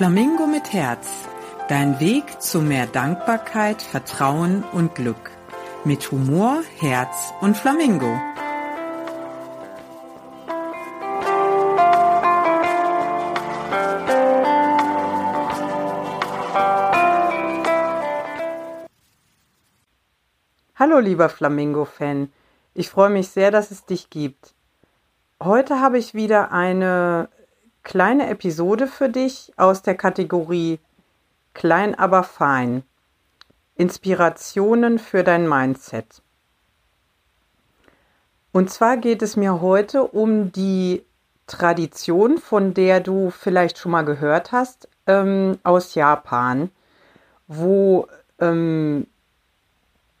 Flamingo mit Herz. Dein Weg zu mehr Dankbarkeit, Vertrauen und Glück. Mit Humor, Herz und Flamingo. Hallo lieber Flamingo-Fan. Ich freue mich sehr, dass es dich gibt. Heute habe ich wieder eine kleine Episode für dich aus der Kategorie Klein aber fein. Inspirationen für dein Mindset. Und zwar geht es mir heute um die Tradition, von der du vielleicht schon mal gehört hast, ähm, aus Japan, wo ähm,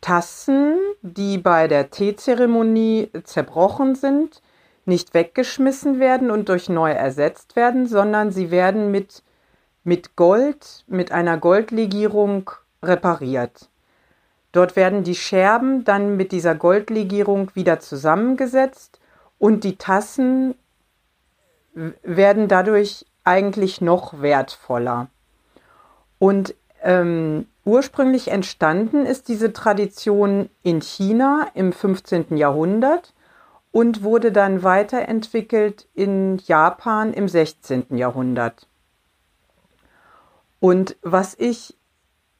Tassen, die bei der Teezeremonie zerbrochen sind, nicht weggeschmissen werden und durch neue ersetzt werden, sondern sie werden mit, mit Gold, mit einer Goldlegierung repariert. Dort werden die Scherben dann mit dieser Goldlegierung wieder zusammengesetzt und die Tassen werden dadurch eigentlich noch wertvoller. Und ähm, ursprünglich entstanden ist diese Tradition in China im 15. Jahrhundert und wurde dann weiterentwickelt in Japan im 16. Jahrhundert. Und was ich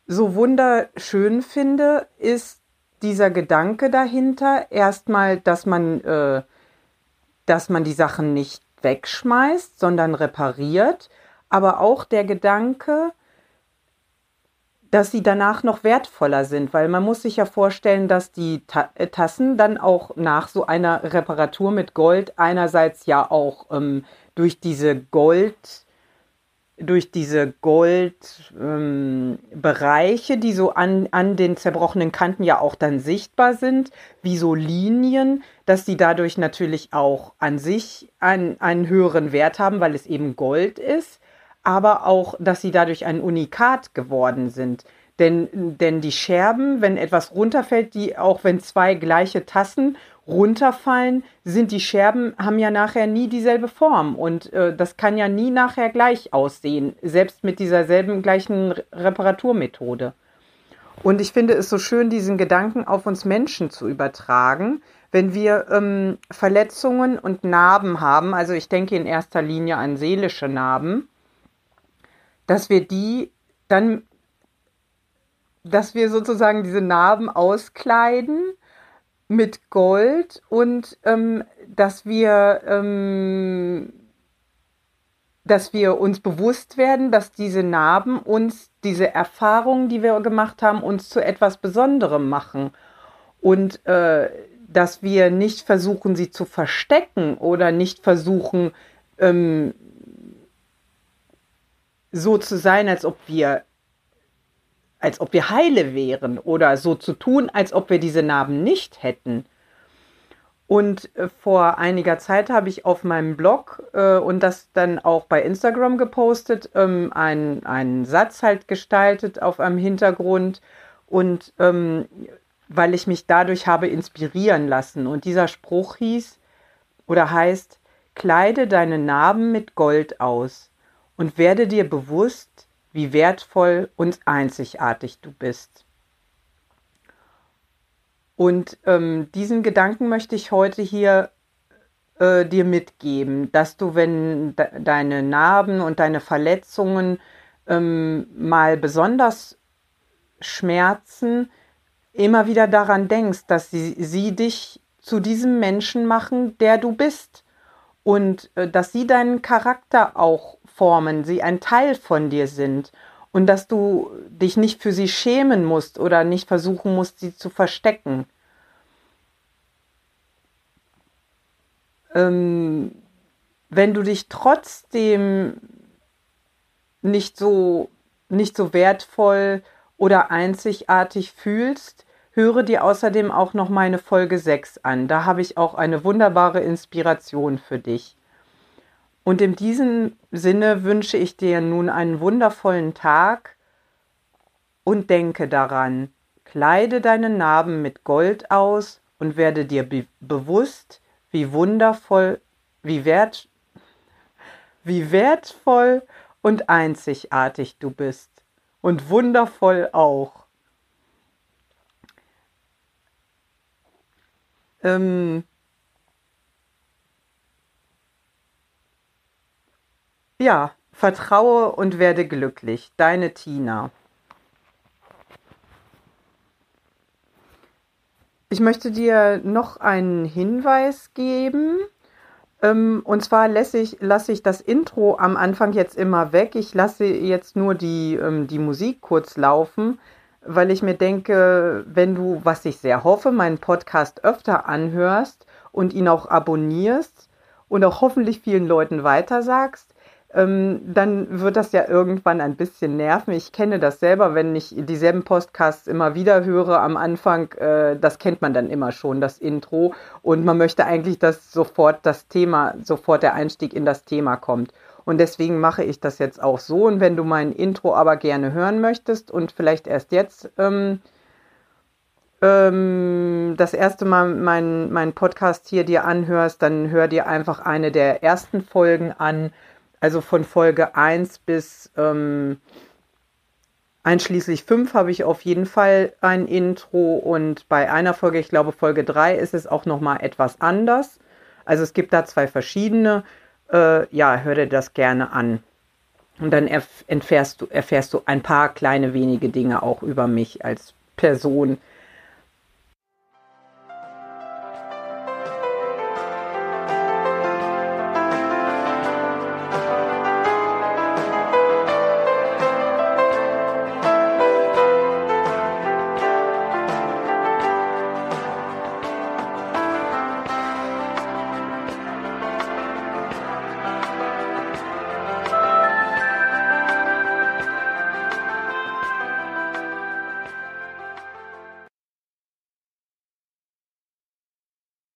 so wunderschön finde, ist dieser Gedanke dahinter, erstmal, dass man, äh, dass man die Sachen nicht wegschmeißt, sondern repariert, aber auch der Gedanke, dass sie danach noch wertvoller sind, weil man muss sich ja vorstellen, dass die Ta äh, Tassen dann auch nach so einer Reparatur mit Gold einerseits ja auch ähm, durch diese Gold, durch diese Goldbereiche, ähm, die so an, an den zerbrochenen Kanten ja auch dann sichtbar sind, wie so Linien, dass die dadurch natürlich auch an sich einen, einen höheren Wert haben, weil es eben Gold ist aber auch, dass sie dadurch ein Unikat geworden sind. Denn, denn die Scherben, wenn etwas runterfällt, die auch wenn zwei gleiche Tassen runterfallen, sind die Scherben, haben ja nachher nie dieselbe Form und äh, das kann ja nie nachher gleich aussehen, selbst mit dieser selben gleichen Reparaturmethode. Und ich finde es so schön, diesen Gedanken auf uns Menschen zu übertragen, wenn wir ähm, Verletzungen und Narben haben, also ich denke in erster Linie an seelische Narben, dass wir die dann, dass wir sozusagen diese Narben auskleiden mit Gold und ähm, dass wir ähm, dass wir uns bewusst werden, dass diese Narben uns, diese Erfahrungen, die wir gemacht haben, uns zu etwas Besonderem machen. Und äh, dass wir nicht versuchen, sie zu verstecken oder nicht versuchen, ähm, so zu sein, als ob wir als ob wir heile wären oder so zu tun, als ob wir diese Narben nicht hätten. Und äh, vor einiger Zeit habe ich auf meinem Blog äh, und das dann auch bei Instagram gepostet, ähm, einen, einen Satz halt gestaltet auf einem Hintergrund und ähm, weil ich mich dadurch habe inspirieren lassen. Und dieser Spruch hieß oder heißt, kleide deine Narben mit Gold aus und werde dir bewusst, wie wertvoll und einzigartig du bist. Und ähm, diesen Gedanken möchte ich heute hier äh, dir mitgeben, dass du, wenn de deine Narben und deine Verletzungen ähm, mal besonders schmerzen, immer wieder daran denkst, dass sie, sie dich zu diesem Menschen machen, der du bist. Und äh, dass sie deinen Charakter auch formen, sie ein Teil von dir sind und dass du dich nicht für sie schämen musst oder nicht versuchen musst, sie zu verstecken. Ähm, wenn du dich trotzdem nicht so, nicht so wertvoll oder einzigartig fühlst, höre dir außerdem auch noch meine Folge 6 an. Da habe ich auch eine wunderbare Inspiration für dich. Und in diesem Sinne wünsche ich dir nun einen wundervollen Tag und denke daran, kleide deine Narben mit Gold aus und werde dir be bewusst, wie wundervoll, wie wert, wie wertvoll und einzigartig du bist und wundervoll auch. Ähm ja, vertraue und werde glücklich. Deine Tina. Ich möchte dir noch einen Hinweis geben. Ähm, und zwar lasse ich, lasse ich das Intro am Anfang jetzt immer weg. Ich lasse jetzt nur die, ähm, die Musik kurz laufen, weil ich mir denke, wenn du, was ich sehr hoffe, meinen Podcast öfter anhörst und ihn auch abonnierst und auch hoffentlich vielen Leuten weitersagst, ähm, dann wird das ja irgendwann ein bisschen nerven. Ich kenne das selber, wenn ich dieselben Podcasts immer wieder höre am Anfang, äh, das kennt man dann immer schon, das Intro. Und man möchte eigentlich, dass sofort das Thema, sofort der Einstieg in das Thema kommt. Und deswegen mache ich das jetzt auch so. Und wenn du mein Intro aber gerne hören möchtest und vielleicht erst jetzt ähm, ähm, das erste Mal meinen mein Podcast hier dir anhörst, dann hör dir einfach eine der ersten Folgen an also von Folge 1 bis ähm, einschließlich 5 habe ich auf jeden Fall ein Intro und bei einer Folge, ich glaube Folge 3, ist es auch nochmal etwas anders. Also es gibt da zwei verschiedene. Äh, ja, hör dir das gerne an. Und dann erfährst du, erfährst du ein paar kleine wenige Dinge auch über mich als Person,